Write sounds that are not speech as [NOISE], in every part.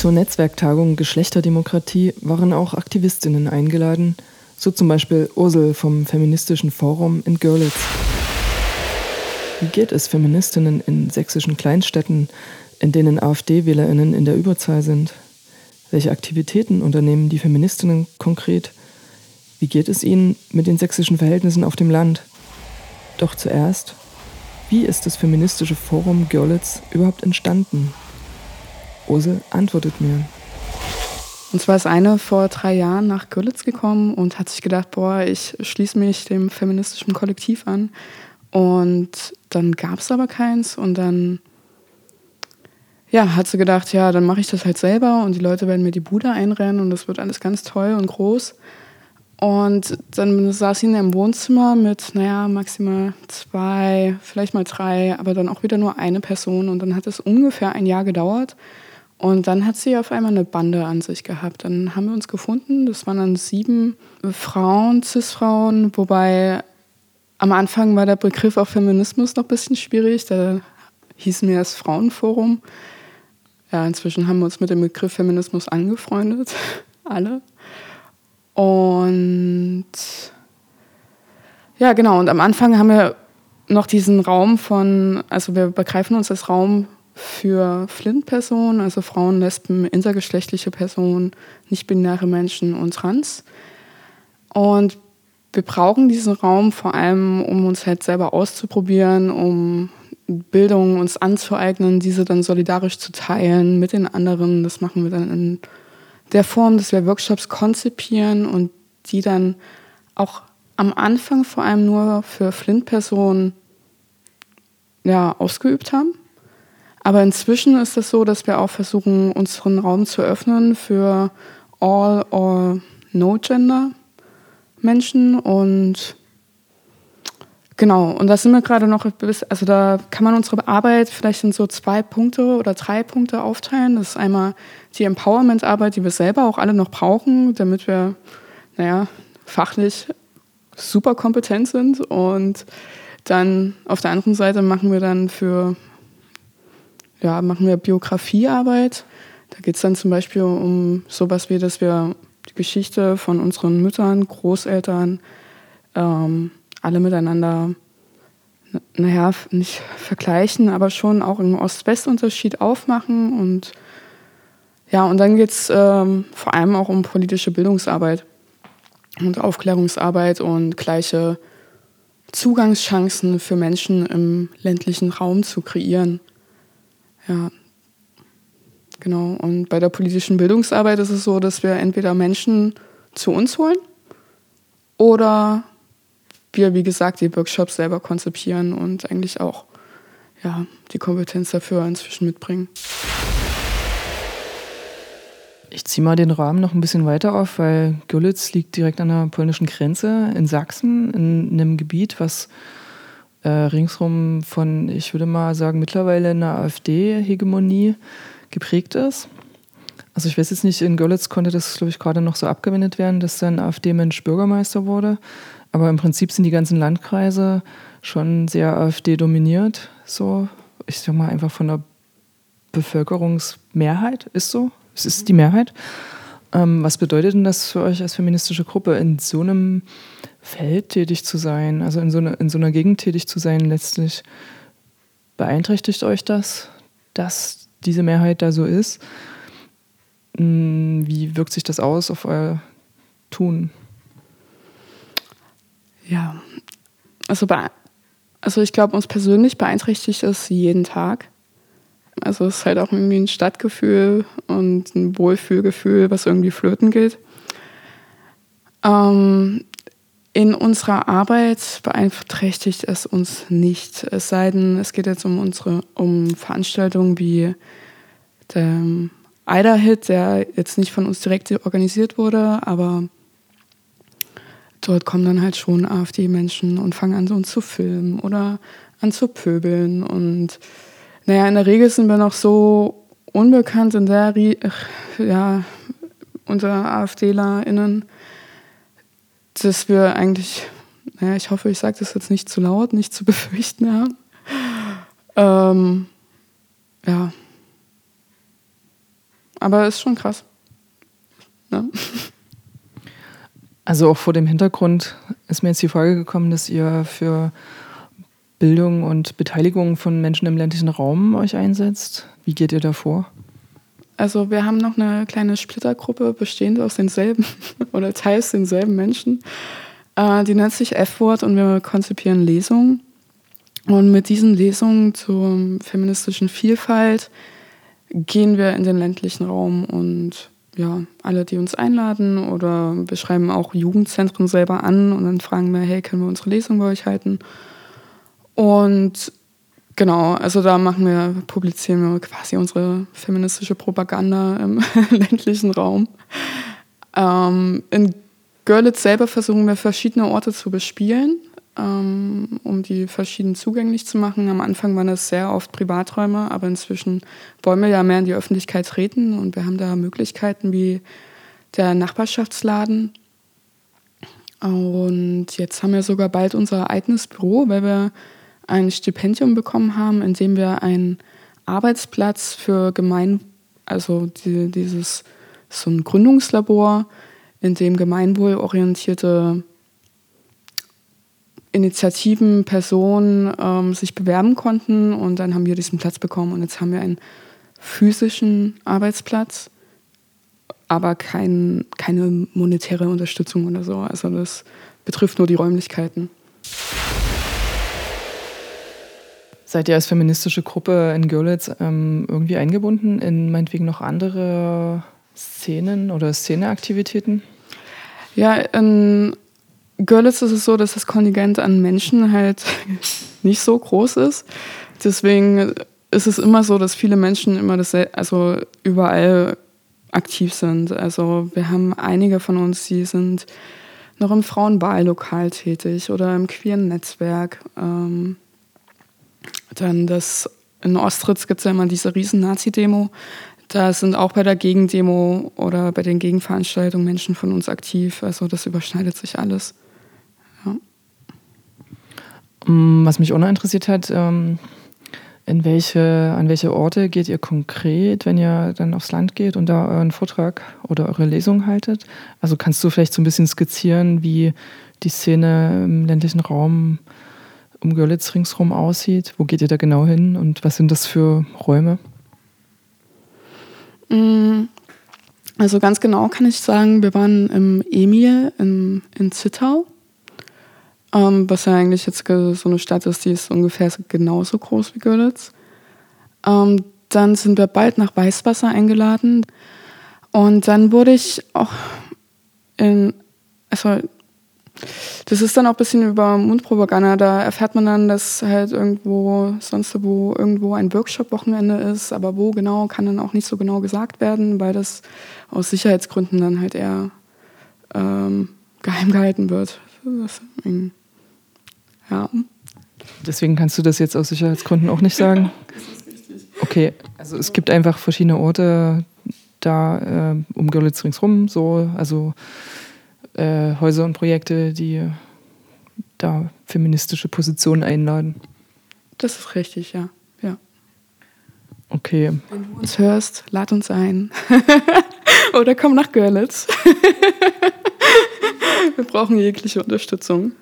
Zur Netzwerktagung Geschlechterdemokratie waren auch Aktivistinnen eingeladen, so zum Beispiel Ursel vom Feministischen Forum in Görlitz. Wie geht es Feministinnen in sächsischen Kleinstädten, in denen AfD-WählerInnen in der Überzahl sind? Welche Aktivitäten unternehmen die Feministinnen konkret? Wie geht es ihnen mit den sächsischen Verhältnissen auf dem Land? Doch zuerst, wie ist das feministische Forum Görlitz überhaupt entstanden? Ursel antwortet mir. Und zwar ist eine vor drei Jahren nach Görlitz gekommen und hat sich gedacht, boah, ich schließe mich dem feministischen Kollektiv an. Und dann gab es aber keins und dann ja, hat sie gedacht, ja, dann mache ich das halt selber und die Leute werden mir die Bude einrennen und das wird alles ganz toll und groß. Und dann saß sie in einem Wohnzimmer mit, naja, maximal zwei, vielleicht mal drei, aber dann auch wieder nur eine Person. Und dann hat es ungefähr ein Jahr gedauert. Und dann hat sie auf einmal eine Bande an sich gehabt. Dann haben wir uns gefunden. Das waren dann sieben Frauen, Cis-Frauen, wobei am Anfang war der Begriff auch Feminismus noch ein bisschen schwierig. Da hießen wir das Frauenforum. Ja, inzwischen haben wir uns mit dem Begriff Feminismus angefreundet. [LAUGHS] Alle. Und ja, genau. Und am Anfang haben wir noch diesen Raum von, also wir begreifen uns als Raum für Flint-Personen, also Frauen, Lesben, intergeschlechtliche Personen, nicht-binäre Menschen und Trans. Und wir brauchen diesen Raum vor allem, um uns halt selber auszuprobieren, um Bildung uns anzueignen, diese dann solidarisch zu teilen mit den anderen. Das machen wir dann in der Form, dass wir Workshops konzipieren und die dann auch am Anfang vor allem nur für Flint-Personen ja, ausgeübt haben. Aber inzwischen ist es so, dass wir auch versuchen, unseren Raum zu öffnen für All or No Gender Menschen und Genau, und da sind wir gerade noch, also da kann man unsere Arbeit vielleicht in so zwei Punkte oder drei Punkte aufteilen. Das ist einmal die Empowerment-Arbeit, die wir selber auch alle noch brauchen, damit wir, naja, fachlich super kompetent sind. Und dann auf der anderen Seite machen wir dann für, ja, machen wir Biografiearbeit. Da geht es dann zum Beispiel um sowas wie, dass wir die Geschichte von unseren Müttern, Großeltern, ähm, alle miteinander, naja, nicht vergleichen, aber schon auch einen Ost-West-Unterschied aufmachen. Und ja, und dann geht es ähm, vor allem auch um politische Bildungsarbeit und Aufklärungsarbeit und gleiche Zugangschancen für Menschen im ländlichen Raum zu kreieren. Ja, genau. Und bei der politischen Bildungsarbeit ist es so, dass wir entweder Menschen zu uns holen oder wir, wie gesagt, die Workshops selber konzipieren und eigentlich auch ja, die Kompetenz dafür inzwischen mitbringen. Ich ziehe mal den Rahmen noch ein bisschen weiter auf, weil Görlitz liegt direkt an der polnischen Grenze in Sachsen, in einem Gebiet, was äh, ringsrum von, ich würde mal sagen, mittlerweile einer AfD-Hegemonie geprägt ist. Also ich weiß jetzt nicht, in Görlitz konnte das, glaube ich, gerade noch so abgewendet werden, dass dann AfD-Mensch Bürgermeister wurde. Aber im Prinzip sind die ganzen Landkreise schon sehr AfD dominiert. So, ich sag mal einfach von der Bevölkerungsmehrheit ist so. Es ist die Mehrheit. Ähm, was bedeutet denn das für euch als feministische Gruppe, in so einem Feld tätig zu sein, also in so, eine, in so einer Gegend tätig zu sein letztlich? Beeinträchtigt euch das, dass diese Mehrheit da so ist? Hm, wie wirkt sich das aus auf euer Tun? Ja, also, also ich glaube, uns persönlich beeinträchtigt es jeden Tag. Also es ist halt auch irgendwie ein Stadtgefühl und ein Wohlfühlgefühl, was irgendwie flöten geht. Ähm, in unserer Arbeit beeinträchtigt es uns nicht. Es sei denn, es geht jetzt um unsere um Veranstaltungen wie der Ida-Hit, der jetzt nicht von uns direkt organisiert wurde, aber dort kommen dann halt schon AfD-Menschen und fangen an, uns zu filmen oder an zu pöbeln. Und naja, in der Regel sind wir noch so unbekannt in der, ja, unter AfDlerInnen, dass wir eigentlich, naja, ich hoffe, ich sage das jetzt nicht zu laut, nicht zu [LAUGHS] befürchten haben. Ähm, ja. aber ist schon krass. Ne? [LAUGHS] Also auch vor dem Hintergrund ist mir jetzt die Frage gekommen, dass ihr für Bildung und Beteiligung von Menschen im ländlichen Raum euch einsetzt. Wie geht ihr da vor? Also wir haben noch eine kleine Splittergruppe bestehend aus denselben [LAUGHS] oder teils denselben Menschen. Äh, die nennt sich F-Word und wir konzipieren Lesungen. Und mit diesen Lesungen zur feministischen Vielfalt gehen wir in den ländlichen Raum und ja, alle, die uns einladen oder wir schreiben auch Jugendzentren selber an und dann fragen wir, hey, können wir unsere Lesung bei euch halten? Und genau, also da machen wir, publizieren wir quasi unsere feministische Propaganda im [LAUGHS] ländlichen Raum. Ähm, in Görlitz selber versuchen wir verschiedene Orte zu bespielen, ähm, um die verschieden zugänglich zu machen. Am Anfang waren das sehr oft Privaträume, aber inzwischen wollen wir ja mehr in die Öffentlichkeit treten und wir haben da Möglichkeiten wie der Nachbarschaftsladen. Und jetzt haben wir sogar bald unser eigenes Büro, weil wir ein Stipendium bekommen haben, in dem wir einen Arbeitsplatz für Gemein, also die, dieses so ein Gründungslabor, in dem gemeinwohlorientierte Initiativen, Personen ähm, sich bewerben konnten und dann haben wir diesen Platz bekommen und jetzt haben wir einen physischen Arbeitsplatz, aber kein, keine monetäre Unterstützung oder so. Also das betrifft nur die Räumlichkeiten. Seid ihr als feministische Gruppe in Görlitz ähm, irgendwie eingebunden in meinetwegen noch andere Szenen oder Szeneaktivitäten? Ja, in Görlitz ist es so, dass das Kontingent an Menschen halt [LAUGHS] nicht so groß ist. Deswegen ist es immer so, dass viele Menschen immer das, also überall aktiv sind. Also wir haben einige von uns, die sind noch im Frauenwahllokal tätig oder im queeren Netzwerk. Ähm, dann das in Ostritz gibt es ja immer diese riesen Nazi-Demo. Da sind auch bei der Gegendemo oder bei den Gegenveranstaltungen Menschen von uns aktiv. Also das überschneidet sich alles. Ja. Mm, was mich auch noch interessiert hat, ähm, in welche, an welche Orte geht ihr konkret, wenn ihr dann aufs Land geht und da euren Vortrag oder eure Lesung haltet? Also kannst du vielleicht so ein bisschen skizzieren, wie die Szene im ländlichen Raum um Görlitz ringsherum aussieht? Wo geht ihr da genau hin und was sind das für Räume? Mm, also ganz genau kann ich sagen, wir waren im Emil in, in Zittau, ähm, was ja eigentlich jetzt so eine Stadt ist, die ist ungefähr genauso groß wie Görlitz. Ähm, dann sind wir bald nach Weißwasser eingeladen und dann wurde ich auch in, also das ist dann auch ein bisschen über Mundpropaganda. Da erfährt man dann, dass halt irgendwo, sonst wo irgendwo ein Workshop-Wochenende ist, aber wo genau, kann dann auch nicht so genau gesagt werden, weil das aus Sicherheitsgründen dann halt eher ähm, geheim gehalten wird. Deswegen, ja. Deswegen kannst du das jetzt aus Sicherheitsgründen auch nicht sagen? [LAUGHS] das ist richtig. Okay, also es gibt einfach verschiedene Orte da äh, um Görlitz ringsrum, so, also äh, Häuser und Projekte, die da feministische Positionen einladen. Das ist richtig, ja. ja. Okay. Wenn du uns hörst, lad uns ein. [LAUGHS] Oder komm nach Görlitz. [LAUGHS] Wir brauchen jegliche Unterstützung.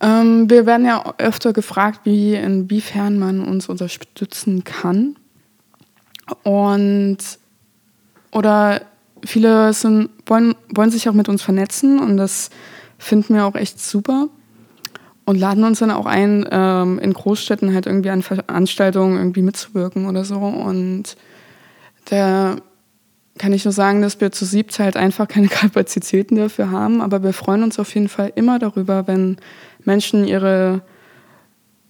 Ähm, wir werden ja öfter gefragt, wie inwiefern man uns unterstützen kann. Und oder viele sind, wollen, wollen sich auch mit uns vernetzen und das finden wir auch echt super und laden uns dann auch ein, ähm, in Großstädten halt irgendwie an Veranstaltungen irgendwie mitzuwirken oder so. Und da kann ich nur sagen, dass wir zu siebt halt einfach keine [LAUGHS] Kapazitäten dafür haben, aber wir freuen uns auf jeden Fall immer darüber, wenn Menschen ihre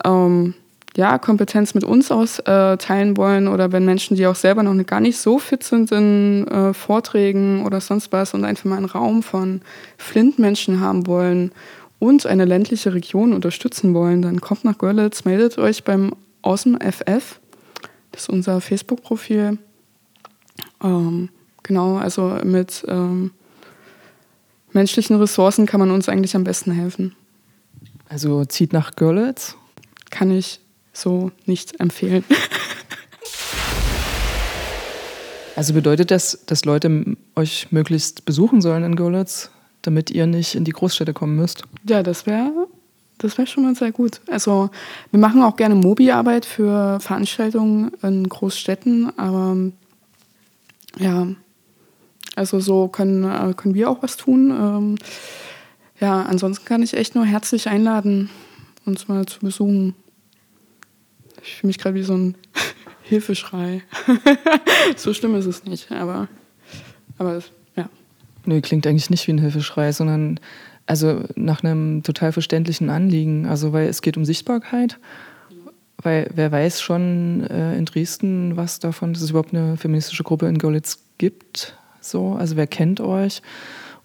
ähm, ja, Kompetenz mit uns austeilen äh, wollen oder wenn Menschen, die auch selber noch gar nicht so fit sind in äh, Vorträgen oder sonst was und einfach mal einen Raum von Flint-Menschen haben wollen und eine ländliche Region unterstützen wollen, dann kommt nach Görlitz, meldet euch beim Außen FF. Das ist unser Facebook-Profil. Ähm, genau, also mit ähm, menschlichen Ressourcen kann man uns eigentlich am besten helfen. Also zieht nach Görlitz? Kann ich so nicht empfehlen. [LAUGHS] Also bedeutet das, dass Leute euch möglichst besuchen sollen in Görlitz, damit ihr nicht in die Großstädte kommen müsst? Ja, das wäre das wäre schon mal sehr gut. Also wir machen auch gerne Mobi-Arbeit für Veranstaltungen in Großstädten, aber ja, also so können, äh, können wir auch was tun. Ähm, ja, ansonsten kann ich echt nur herzlich einladen, uns mal zu besuchen. Ich fühle mich gerade wie so ein [LAUGHS] Hilfeschrei. [LAUGHS] so schlimm ist es nicht, aber, aber ja. Nee, klingt eigentlich nicht wie ein Hilfeschrei, sondern also nach einem total verständlichen Anliegen. Also weil es geht um Sichtbarkeit. Weil wer weiß schon äh, in Dresden was davon, dass es überhaupt eine feministische Gruppe in Görlitz gibt. So, also wer kennt euch?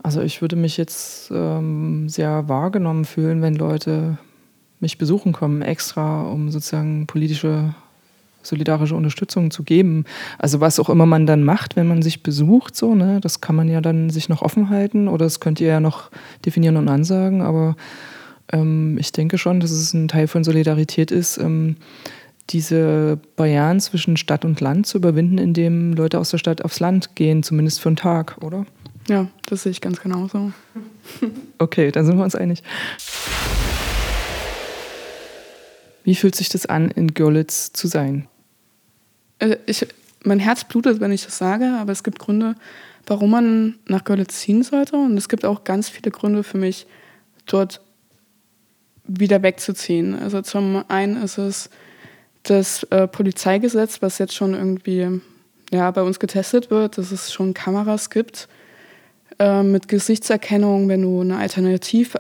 Also ich würde mich jetzt ähm, sehr wahrgenommen fühlen, wenn Leute mich besuchen kommen, extra, um sozusagen politische solidarische Unterstützung zu geben. Also was auch immer man dann macht, wenn man sich besucht, so, ne, das kann man ja dann sich noch offen halten oder das könnt ihr ja noch definieren und ansagen, aber ähm, ich denke schon, dass es ein Teil von Solidarität ist, ähm, diese Barrieren zwischen Stadt und Land zu überwinden, indem Leute aus der Stadt aufs Land gehen, zumindest für einen Tag, oder? Ja, das sehe ich ganz genauso. okay, dann sind wir uns einig. Wie fühlt sich das an, in Görlitz zu sein? Äh, ich, mein Herz blutet, wenn ich das sage, aber es gibt Gründe, warum man nach Görlitz ziehen sollte. Und es gibt auch ganz viele Gründe für mich, dort wieder wegzuziehen. Also zum einen ist es das äh, Polizeigesetz, was jetzt schon irgendwie ja, bei uns getestet wird, dass es schon Kameras gibt äh, mit Gesichtserkennung. Wenn du eine alternativ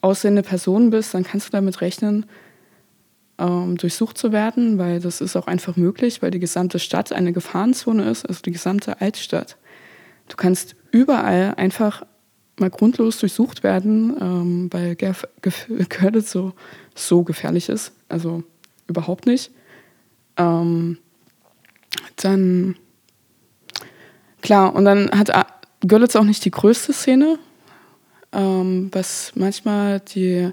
aussehende Person bist, dann kannst du damit rechnen, ähm, durchsucht zu werden, weil das ist auch einfach möglich, weil die gesamte Stadt eine Gefahrenzone ist, also die gesamte Altstadt. Du kannst überall einfach mal grundlos durchsucht werden, ähm, weil [LAUGHS] Görlitz so, so gefährlich ist. Also überhaupt nicht. Ähm, dann, klar, und dann hat Görlitz auch nicht die größte Szene, ähm, was manchmal die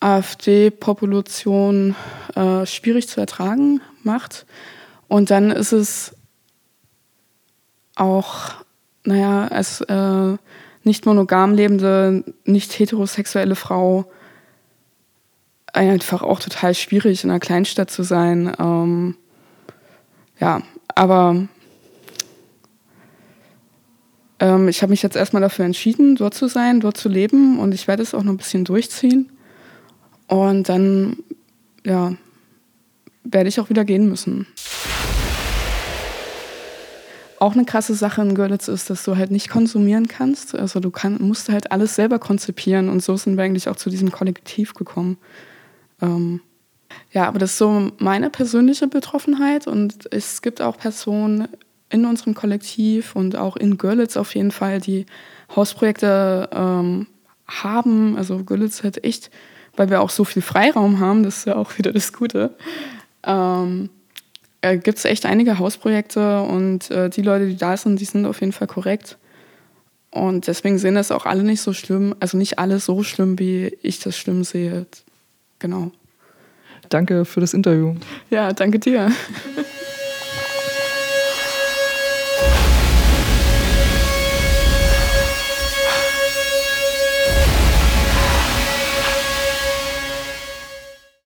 AfD-Population äh, schwierig zu ertragen macht. Und dann ist es auch, naja, als äh, nicht monogam lebende, nicht heterosexuelle Frau einfach auch total schwierig, in einer Kleinstadt zu sein. Ähm, ja, aber ähm, ich habe mich jetzt erstmal dafür entschieden, dort zu sein, dort zu leben und ich werde es auch noch ein bisschen durchziehen. Und dann, ja, werde ich auch wieder gehen müssen. Auch eine krasse Sache in Görlitz ist, dass du halt nicht konsumieren kannst. Also du kann, musst halt alles selber konzipieren und so sind wir eigentlich auch zu diesem Kollektiv gekommen. Ähm, ja, aber das ist so meine persönliche Betroffenheit und es gibt auch Personen in unserem Kollektiv und auch in Görlitz auf jeden Fall, die Hausprojekte ähm, haben. Also Görlitz hat echt weil wir auch so viel Freiraum haben, das ist ja auch wieder das Gute, ähm, äh, gibt es echt einige Hausprojekte und äh, die Leute, die da sind, die sind auf jeden Fall korrekt. Und deswegen sehen das auch alle nicht so schlimm, also nicht alle so schlimm, wie ich das schlimm sehe. Genau. Danke für das Interview. Ja, danke dir.